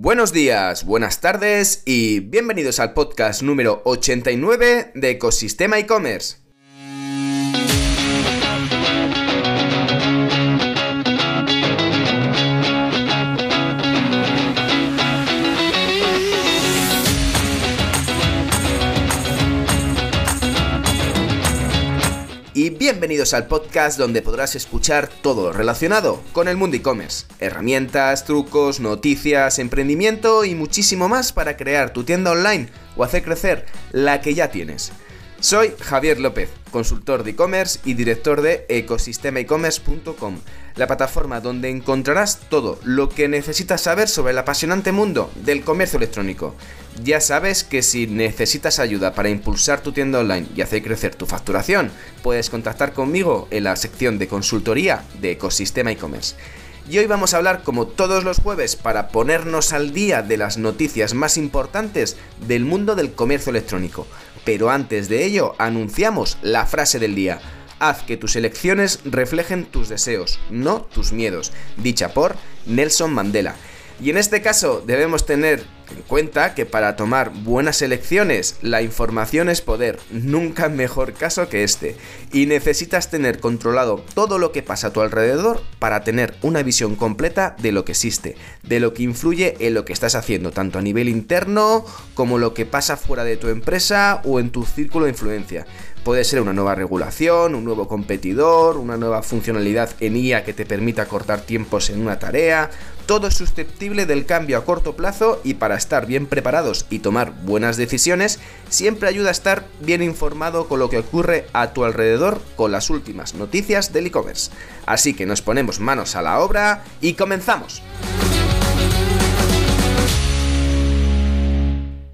Buenos días, buenas tardes y bienvenidos al podcast número 89 de Ecosistema e-commerce. Bienvenidos al podcast donde podrás escuchar todo relacionado con el mundo e-commerce. Herramientas, trucos, noticias, emprendimiento y muchísimo más para crear tu tienda online o hacer crecer la que ya tienes. Soy Javier López, consultor de e-commerce y director de ecosistemaecommerce.com, la plataforma donde encontrarás todo lo que necesitas saber sobre el apasionante mundo del comercio electrónico. Ya sabes que si necesitas ayuda para impulsar tu tienda online y hacer crecer tu facturación, puedes contactar conmigo en la sección de consultoría de Ecosistema e-commerce. Y hoy vamos a hablar como todos los jueves para ponernos al día de las noticias más importantes del mundo del comercio electrónico. Pero antes de ello, anunciamos la frase del día. Haz que tus elecciones reflejen tus deseos, no tus miedos, dicha por Nelson Mandela. Y en este caso debemos tener en cuenta que para tomar buenas elecciones la información es poder, nunca mejor caso que este, y necesitas tener controlado todo lo que pasa a tu alrededor para tener una visión completa de lo que existe, de lo que influye en lo que estás haciendo, tanto a nivel interno como lo que pasa fuera de tu empresa o en tu círculo de influencia. Puede ser una nueva regulación, un nuevo competidor, una nueva funcionalidad en IA que te permita cortar tiempos en una tarea. Todo es susceptible del cambio a corto plazo y para estar bien preparados y tomar buenas decisiones, siempre ayuda a estar bien informado con lo que ocurre a tu alrededor con las últimas noticias del e-commerce. Así que nos ponemos manos a la obra y comenzamos.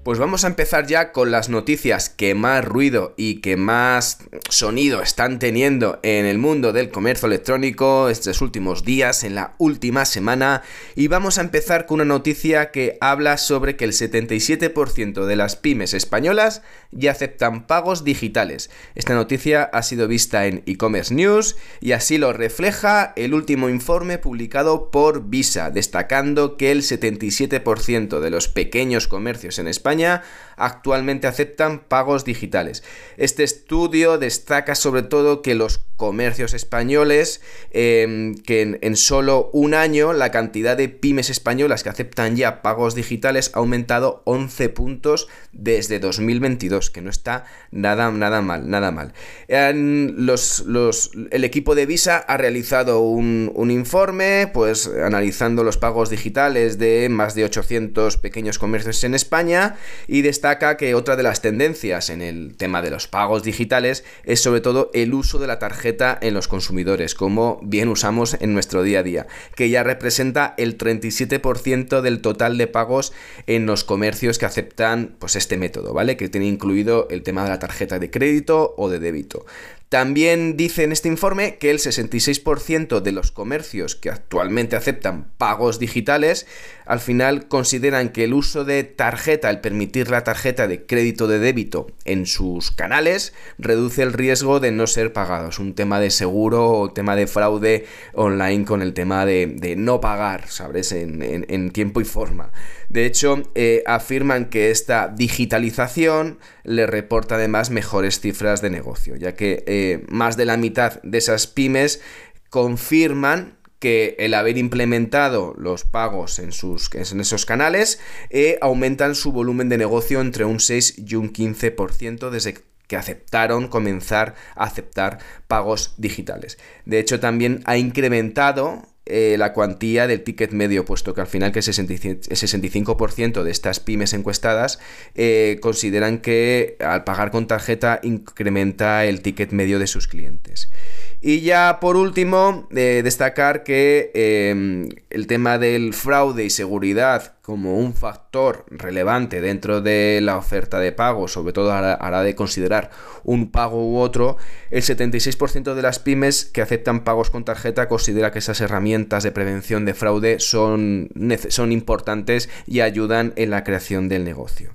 Pues vamos a empezar ya con las noticias que más ruido y que más sonido están teniendo en el mundo del comercio electrónico estos últimos días, en la última semana. Y vamos a empezar con una noticia que habla sobre que el 77% de las pymes españolas ya aceptan pagos digitales. Esta noticia ha sido vista en e-commerce news y así lo refleja el último informe publicado por Visa, destacando que el 77% de los pequeños comercios en España wyzwania, actualmente aceptan pagos digitales. Este estudio destaca sobre todo que los comercios españoles, em, que en, solo un año la cantidad de pymes españolas que aceptan ya pagos digitales ha aumentado 11 puntos desde 2022, que no está nada, nada mal, nada mal. El equipo de Visa ha realizado un, un informe, pues analizando los pagos digitales de más de 800 pequeños comercios en España y destaca que otra de las tendencias en el tema de los pagos digitales es sobre todo el uso de la tarjeta en los consumidores, como bien usamos en nuestro día a día, que ya representa el 37% del total de pagos en los comercios que aceptan pues este método, ¿vale? Que tiene incluido el tema de la tarjeta de crédito o de débito. También dice en este informe que el 66% de los comercios que actualmente aceptan pagos digitales al final consideran que el uso de tarjeta, el permitir la tarjeta de crédito de débito en sus canales, reduce el riesgo de no ser pagados. Un tema de seguro o tema de fraude online con el tema de, no pagar, ¿sabes? En, tiempo y forma. De hecho, eh, afirman que esta digitalización le reporta además mejores cifras de negocio, ya que eh, más de la mitad de esas pymes confirman que el haber implementado los pagos en, sus, en esos canales eh, aumentan su volumen de negocio entre un 6 y un 15% desde que aceptaron comenzar a aceptar pagos digitales. De hecho, también ha incrementado eh, la cuantía del ticket medio, puesto que al final que el 65% de estas pymes encuestadas eh, consideran que al pagar con tarjeta incrementa el ticket medio de sus clientes. Y ya por último, eh, destacar que el tema del fraude y seguridad como un factor relevante dentro de la oferta de pago, sobre todo a la, de considerar un pago u otro, el 76% de las pymes que aceptan pagos con tarjeta considera que esas herramientas de prevención de fraude son, son importantes y ayudan en la creación del negocio.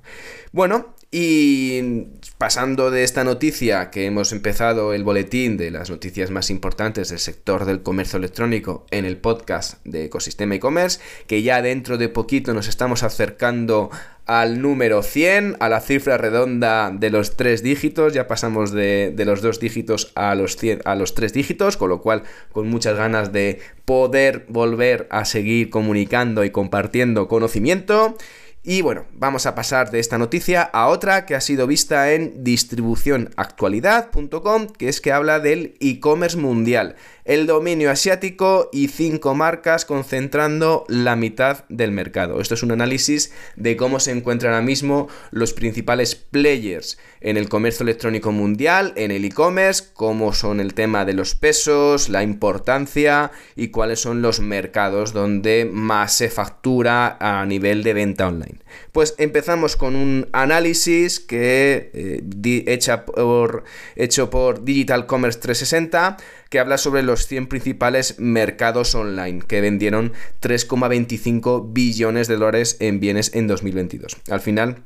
Bueno, Y pasando de esta noticia que hemos empezado el boletín de las noticias más importantes del sector del comercio electrónico en el podcast de Ecosistema e-commerce, que ya dentro de poquito nos estamos acercando al número 100, a la cifra redonda de los tres dígitos, ya pasamos de, los dos dígitos a los, a los tres dígitos, con lo cual con muchas ganas de poder volver a seguir comunicando y compartiendo conocimiento. Y bueno, vamos a pasar de esta noticia a otra que ha sido vista en distribucionactualidad.com, que es que habla del e-commerce mundial el dominio asiático y cinco marcas concentrando la mitad del mercado. Esto es un análisis de cómo se encuentran ahora mismo los principales players en el comercio electrónico mundial, en el e-commerce, cómo son el tema de los pesos, la importancia y cuáles son los mercados donde más se factura a nivel de venta online. Pues empezamos con un análisis que eh, por, hecho por Digital Commerce 360 que habla sobre los 100 principales mercados online que vendieron 3,25 billones de dólares en bienes en 2022. Al final,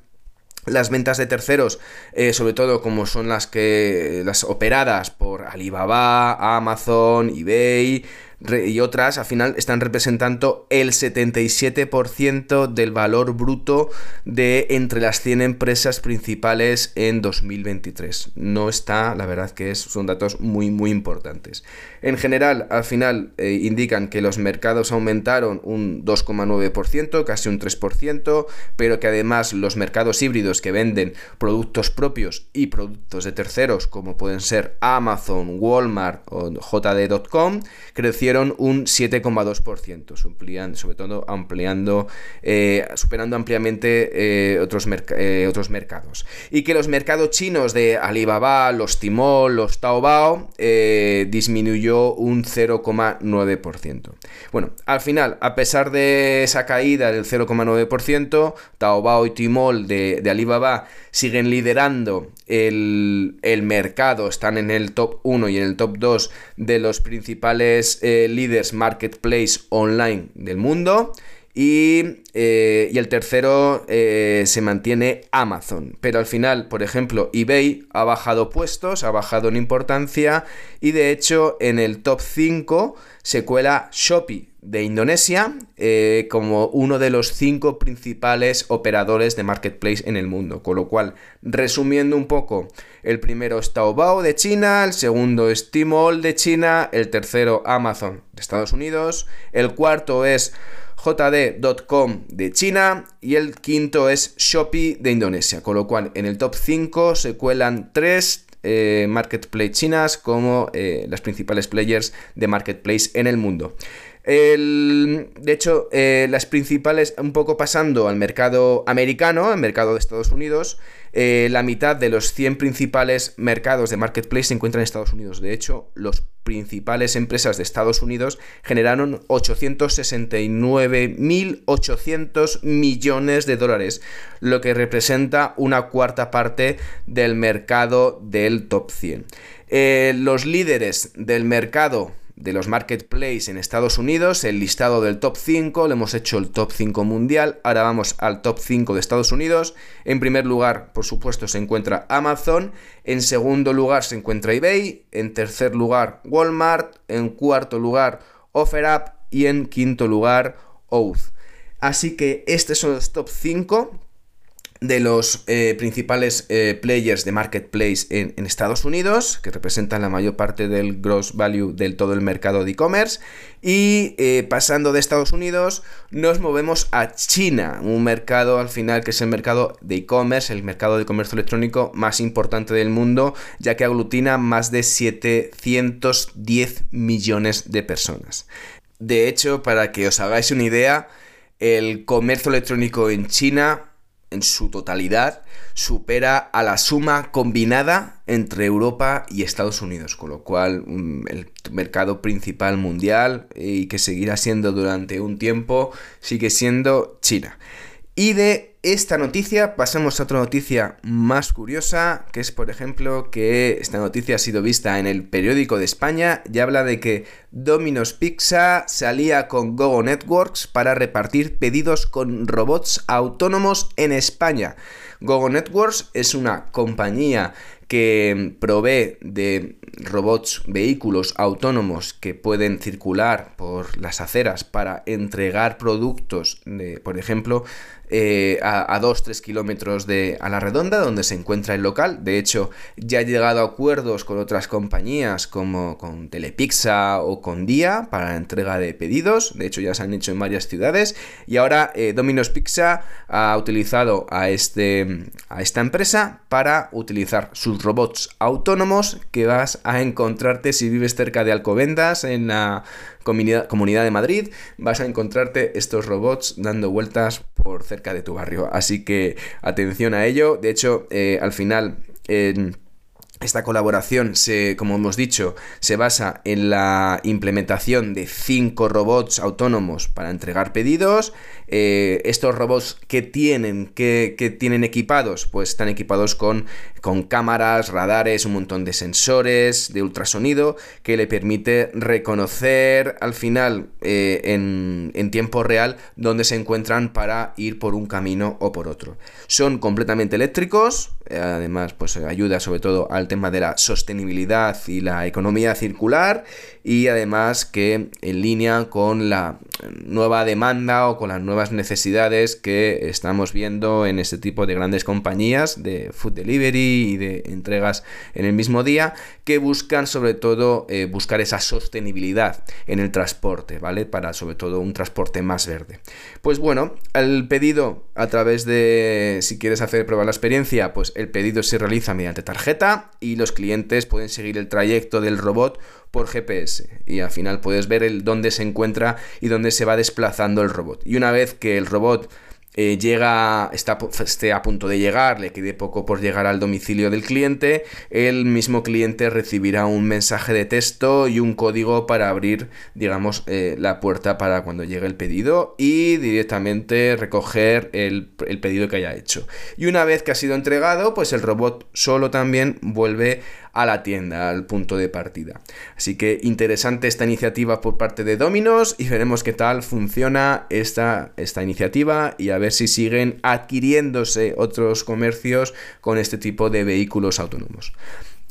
las ventas de terceros, eh, sobre todo como son las que las operadas por Alibaba, Amazon, eBay, y otras al final están representando el 77% del valor bruto de entre las 100 empresas principales en 2023. No está, la verdad que son datos muy muy importantes. En general, al final eh, indican que los mercados aumentaron un 2,9%, casi un 3%, pero que además los mercados híbridos que venden productos propios y productos de terceros, como pueden ser Amazon, Walmart o JD.com, crecieron un 7,2%, sobre todo ampliando, eh, superando ampliamente eh, otros, eh, otros mercados. Y que los mercados chinos de Alibaba, los Tmall, los Taobao, disminuyó un 0,9%. Bueno, al final, a pesar de esa caída del 0,9%, Taobao y Tmall de, de Alibaba siguen liderando el, mercado, están en el top 1 y en el top 2 de los principales eh, líderes marketplace online del mundo. Y, eh, y el tercero eh, se mantiene Amazon. Pero al final, por ejemplo, eBay ha bajado puestos, ha bajado en importancia y de hecho en el top 5 se cuela Shopee de Indonesia eh, como uno de los cinco principales operadores de marketplace en el mundo. Con lo cual, resumiendo un poco, el primero es Taobao de China, el segundo es Tmall de China, el tercero Amazon de Estados Unidos, el cuarto es JD.com de China y el quinto es Shopee de Indonesia. Con lo cual, en el top 5 se cuelan tres eh, marketplace chinas como eh, las principales players de marketplace en el mundo. De hecho, eh, las principales, un poco pasando al mercado americano, al mercado de Estados Unidos, eh, la mitad de los 100 principales mercados de marketplace se encuentran en Estados Unidos. De hecho, las principales empresas de Estados Unidos generaron 869.800 millones de dólares, lo que representa una cuarta parte del mercado del top 100. Eh, los líderes del mercado de los marketplaces en Estados Unidos, el listado del top 5, le hemos hecho el top 5 mundial, ahora vamos al top 5 de Estados Unidos. En primer lugar, por supuesto, se encuentra Amazon, en segundo lugar se encuentra eBay, en tercer lugar Walmart, en cuarto lugar OfferUp y en quinto lugar Oath. Así que estos son los top 5 de los eh, principales eh, players de marketplace en, Estados Unidos, que representan la mayor parte del gross value del todo el mercado de e-commerce. Y eh, pasando de Estados Unidos, nos movemos a China, un mercado al final que es el mercado de e-commerce, el mercado de comercio electrónico más importante del mundo, ya que aglutina más de 710 millones de personas. De hecho, para que os hagáis una idea, el comercio electrónico en China en su totalidad supera a la suma combinada entre Europa y Estados Unidos, con lo cual mm, el mercado principal mundial y que seguirá siendo durante un tiempo sigue siendo China. Y de esta noticia pasamos a otra noticia más curiosa, que es por ejemplo que esta noticia ha sido vista en el periódico de España y habla de que Domino's Pizza salía con Gogo Networks para repartir pedidos con robots autónomos en España. Gogo Networks es una compañía que provee de robots, vehículos autónomos que pueden circular por las aceras para entregar productos, de, por ejemplo, eh, a, 2-3 kilómetros de a la redonda donde se encuentra el local. De hecho, ya ha llegado a acuerdos con otras compañías como con Telepizza o con Día para la entrega de pedidos. De hecho, ya se han hecho en varias ciudades. Y ahora eh, Domino's Pizza ha utilizado a, este, a esta empresa para utilizar sus robots autónomos que vas a encontrarte si vives cerca de Alcobendas en la comunidad, de Madrid, vas a encontrarte estos robots dando vueltas por cerca de tu barrio. Así que atención a ello. De hecho, eh, al final... Esta colaboración, se, como hemos dicho, se basa en la implementación de cinco robots autónomos para entregar pedidos. Eh, estos robots que tienen, que, tienen equipados, pues están equipados con, con cámaras, radares, un montón de sensores, de ultrasonido, que le permite reconocer al final eh, en, en tiempo real dónde se encuentran para ir por un camino o por otro. Son completamente eléctricos, además pues ayuda sobre todo al tema de la sostenibilidad y la economía circular y además que en línea con la nueva demanda o con las nuevas necesidades que estamos viendo en este tipo de grandes compañías de food delivery y de entregas en el mismo día que buscan sobre todo eh, buscar esa sostenibilidad en el transporte, ¿vale? Para sobre todo un transporte más verde. Pues bueno, el pedido a través de, si quieres hacer prueba la experiencia, pues el pedido se realiza mediante tarjeta y los clientes pueden seguir el trayecto del robot por GPS y al final puedes ver el dónde se encuentra y dónde se va desplazando el robot. Y una vez que el robot eh, llega, está, esté a punto de llegar, le quede poco por llegar al domicilio del cliente, el mismo cliente recibirá un mensaje de texto y un código para abrir, digamos, eh, la puerta para cuando llegue el pedido y directamente recoger el, el pedido que haya hecho. Y una vez que ha sido entregado, pues el robot solo también vuelve a la tienda, al punto de partida. Así que interesante esta iniciativa por parte de Dominos y veremos qué tal funciona esta, esta iniciativa y a ver si siguen adquiriéndose otros comercios con este tipo de vehículos autónomos.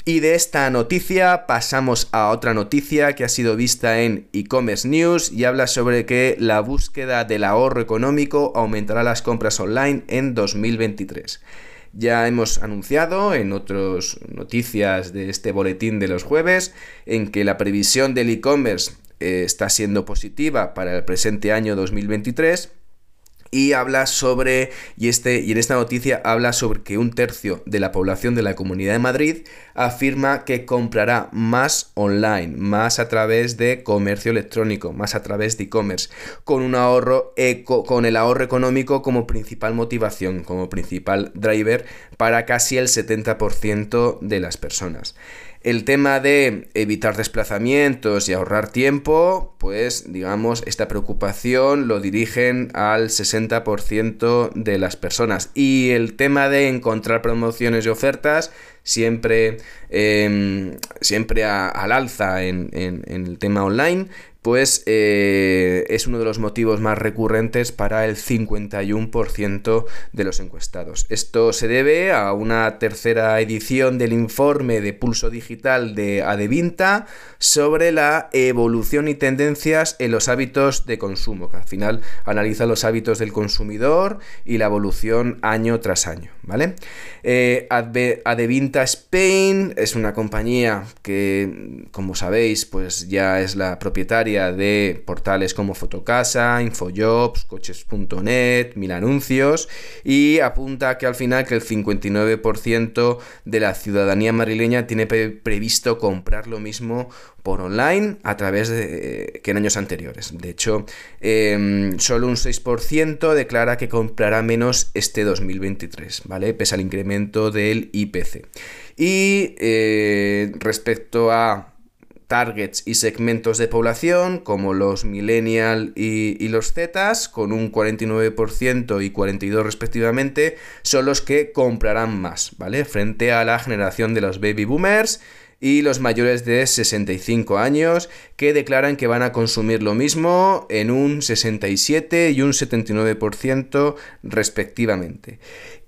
Y de esta noticia pasamos a otra noticia que ha sido vista en e-commerce news y habla sobre que la búsqueda del ahorro económico aumentará las compras online en 2023. Ya hemos anunciado en otras noticias de este boletín de los jueves en que la previsión del e-commerce eh, está siendo positiva para el presente año 2023 y habla sobre, y, este, y en esta noticia habla sobre que un tercio de la población de la Comunidad de Madrid afirma que comprará más online, más a través de comercio electrónico, más a través de e-commerce, con un ahorro eco, con el ahorro económico como principal motivación, como principal driver para casi el 70% de las personas. El tema de evitar desplazamientos y ahorrar tiempo, pues digamos, esta preocupación lo dirigen al 60% de las personas. Y el tema de encontrar promociones y ofertas, siempre, em, siempre al alza en, en el tema online, pues eh, es uno de los motivos más recurrentes para el 51% de los encuestados. Esto se debe a una tercera edición del informe de pulso digital de Adevinta sobre la evolución y tendencias en los hábitos de consumo, que al final analiza los hábitos del consumidor y la evolución año tras año, ¿vale? Eh, Adevinta Spain es una compañía que, como sabéis, pues ya es la propietaria de portales como Fotocasa, Infojobs, Coches.net, Mil Anuncios y apunta que al final que el 59% de la ciudadanía madrileña tiene previsto comprar lo mismo por online a través de que en años anteriores. De hecho, em, solo un 6% declara que comprará menos este 2023, ¿vale? Pese al incremento del IPC. Y eh, respecto a targets y segmentos de población, como los millennial y, los zetas, con un 49% y 42% respectivamente, son los que comprarán más, ¿vale? Frente a la generación de los baby boomers y los mayores de 65 años que declaran que van a consumir lo mismo en un 67 y un 79% respectivamente.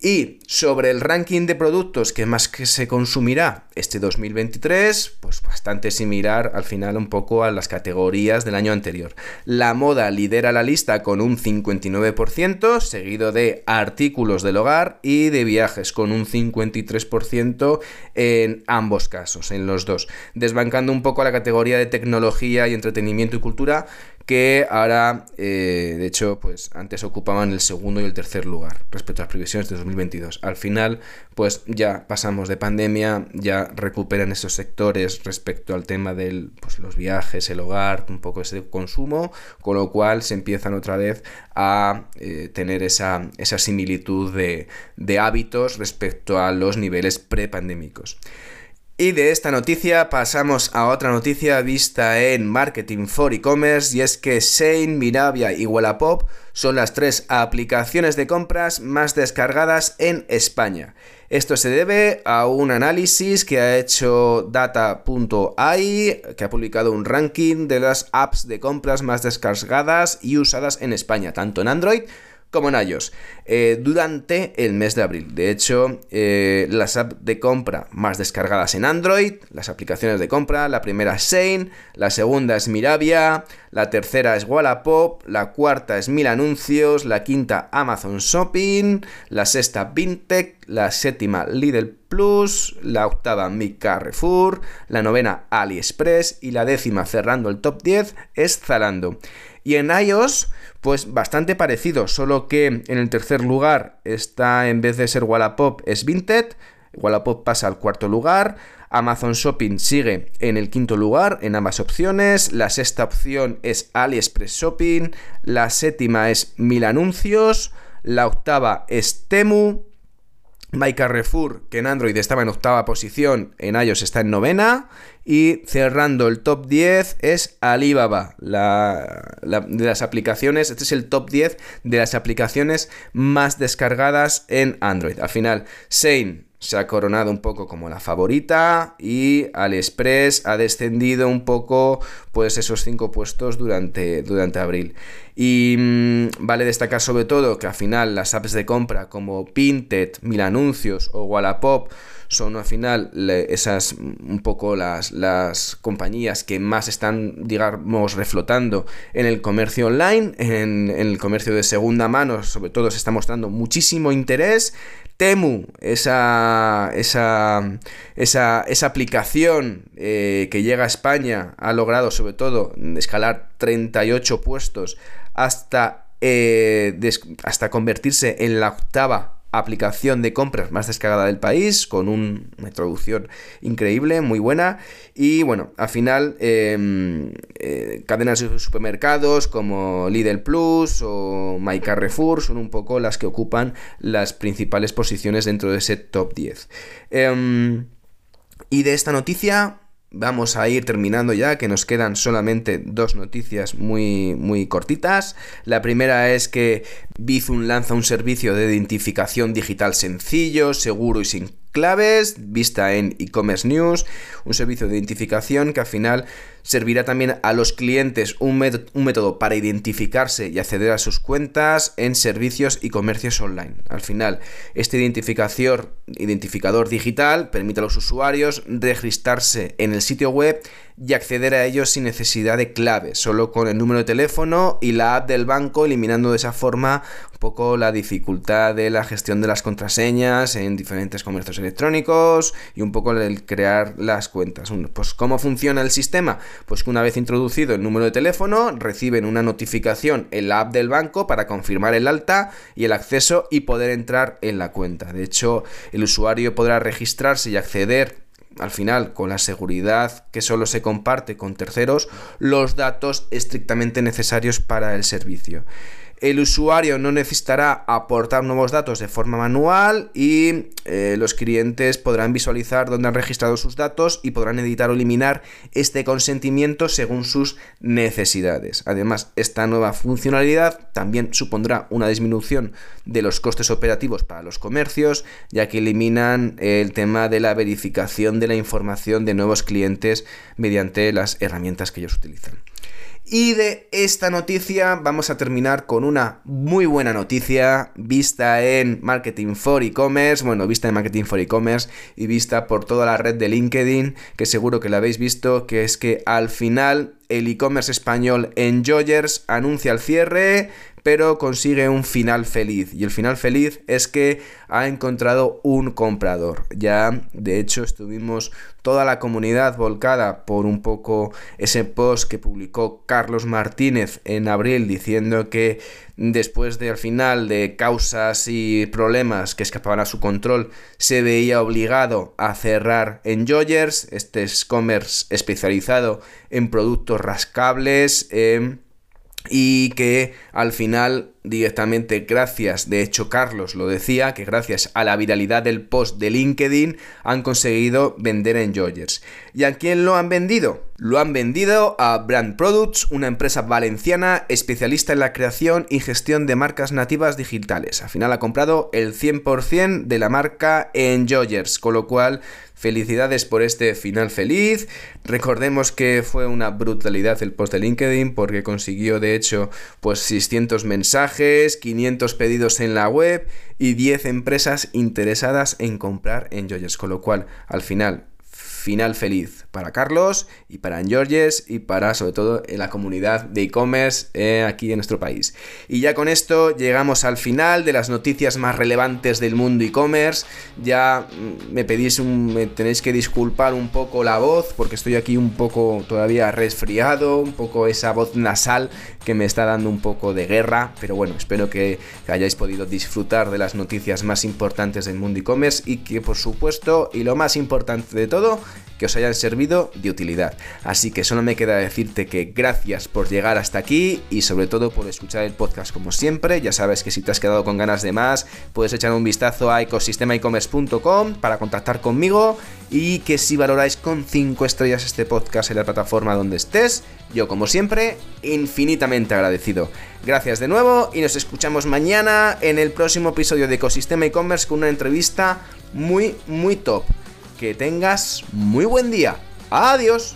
Y sobre el ranking de productos que más que se consumirá este 2023, pues bastante similar al final un poco a las categorías del año anterior. La moda lidera la lista con un 59%, seguido de artículos del hogar y de viajes con un 53% en ambos casos, los dos, desbancando un poco a la categoría de tecnología y entretenimiento y cultura que ahora, eh, de hecho, pues antes ocupaban el segundo y el tercer lugar respecto a las previsiones de 2022. Al final, pues ya pasamos de pandemia, ya recuperan esos sectores respecto al tema de pues, los viajes, el hogar, un poco ese consumo, con lo cual se empiezan otra vez a eh, tener esa, esa similitud de, de hábitos respecto a los niveles prepandémicos. Y de esta noticia pasamos a otra noticia vista en Marketing for E-Commerce y es que Shane, Mirabia y Wallapop son las tres aplicaciones de compras más descargadas en España. Esto se debe a un análisis que ha hecho data.ai, que ha publicado un ranking de las apps de compras más descargadas y usadas en España, tanto en Android como en iOS eh, durante el mes de abril. De hecho, eh, las apps de compra más descargadas en Android, las aplicaciones de compra, la primera es Shane, la segunda es Mirabia, la tercera es Wallapop, la cuarta es Mil Anuncios, la quinta Amazon Shopping, la sexta Vintech, la séptima Lidl Plus, la octava Mi Carrefour, la novena AliExpress y la décima cerrando el top 10 es Zalando. Y en iOS, pues bastante parecido, solo que en el tercer lugar está, en vez de ser Wallapop, es Vinted. Wallapop pasa al cuarto lugar. Amazon Shopping sigue en el quinto lugar en ambas opciones. La sexta opción es AliExpress Shopping. La séptima es Mil Anuncios. La octava es Temu. My Carrefour, que en Android estaba en octava posición, en iOS está en novena. Y cerrando el top 10 es Alibaba, la, de las aplicaciones. Este es el top 10 de las aplicaciones más descargadas en Android. Al final, Sane se ha coronado un poco como la favorita y AliExpress ha descendido un poco pues esos cinco puestos durante, durante abril. Y mm, vale destacar sobre todo que al final las apps de compra como Pinted, Mil Anuncios o Wallapop son al final esas un poco las, las compañías que más están, digamos, reflotando en el comercio online, en, el comercio de segunda mano, sobre todo se está mostrando muchísimo interés. Temu, esa, esa, esa, aplicación eh, que llega a España, ha logrado sobre todo escalar 38 puestos hasta, eh, hasta convertirse en la octava aplicación de compras más descargada del país, con una introducción increíble, muy buena. Y bueno, al final, em, eh, cadenas de supermercados como Lidl Plus o My Carrefour son un poco las que ocupan las principales posiciones dentro de ese top 10. Em, y de esta noticia vamos a ir terminando ya, que nos quedan solamente dos noticias muy, muy cortitas. La primera es que Bizum lanza un servicio de identificación digital sencillo, seguro y sin claves, vista en e-commerce news, un servicio de identificación que al final servirá también a los clientes un, método para identificarse y acceder a sus cuentas en servicios y comercios online. Al final, este identificador digital permite a los usuarios registrarse en el sitio web y acceder a ellos sin necesidad de clave, solo con el número de teléfono y la app del banco, eliminando de esa forma un poco la dificultad de la gestión de las contraseñas en diferentes comercios electrónicos y un poco el crear las cuentas. Pues ¿cómo funciona el sistema? Pues que una vez introducido el número de teléfono, reciben una notificación en la app del banco para confirmar el alta y el acceso y poder entrar en la cuenta. De hecho, el usuario podrá registrarse y acceder al final, con la seguridad que solo se comparte con terceros, los datos estrictamente necesarios para el servicio. El usuario no necesitará aportar nuevos datos de forma manual y eh, los clientes podrán visualizar dónde han registrado sus datos y podrán editar o eliminar este consentimiento según sus necesidades. Además, esta nueva funcionalidad también supondrá una disminución de los costes operativos para los comercios, ya que eliminan el tema de la verificación de la información de nuevos clientes mediante las herramientas que ellos utilizan. Y de esta noticia vamos a terminar con una muy buena noticia vista en Marketing for E-Commerce, bueno, vista en Marketing for E-Commerce y vista por toda la red de LinkedIn, que seguro que la habéis visto, que es que al final el e-commerce español Enjoyers anuncia el cierre, pero consigue un final feliz. Y el final feliz es que ha encontrado un comprador. Ya, de hecho, estuvimos toda la comunidad volcada por un poco ese post que publicó Carlos Martínez en abril diciendo que después de al final de causas y problemas que escapaban a su control, se veía obligado a cerrar Enjoyers, este e-commerce especializado en productos rascables. Y que al final directamente gracias, de hecho Carlos lo decía, que gracias a la viralidad del post de LinkedIn han conseguido vender Enjoyers. ¿Y a quién lo han vendido? Lo han vendido a Brand Products, una empresa valenciana especialista en la creación y gestión de marcas nativas digitales. Al final ha comprado el 100% de la marca Enjoyers, con lo cual Felicidades por este final feliz. Recordemos que fue una brutalidad el post de LinkedIn porque consiguió de hecho pues 600 mensajes, 500 pedidos en la web y 10 empresas interesadas en comprar en Joyers, con lo cual al final final feliz para Carlos y para Georges y para sobre todo en la comunidad de e-commerce eh, aquí en nuestro país. Y ya con esto llegamos al final de las noticias más relevantes del mundo e-commerce. Ya mm, me pedís un, me tenéis que disculpar un poco la voz porque estoy aquí un poco todavía resfriado, un poco esa voz nasal que me está dando un poco de guerra, pero bueno, espero que, que hayáis podido disfrutar de las noticias más importantes del mundo e-commerce y que por supuesto y lo más importante de todo que os hayan servido de utilidad. Así que solo me queda decirte que gracias por llegar hasta aquí y sobre todo por escuchar el podcast como siempre. Ya sabes que si te has quedado con ganas de más, puedes echar un vistazo a ecosistemaecommerce.com para contactar conmigo y que si valoráis con 5 estrellas este podcast en la plataforma donde estés, yo como siempre, infinitamente agradecido. Gracias de nuevo y nos escuchamos mañana en el próximo episodio de Ecosistema e-commerce con una entrevista muy, muy top. Que tengas muy buen día. Adiós.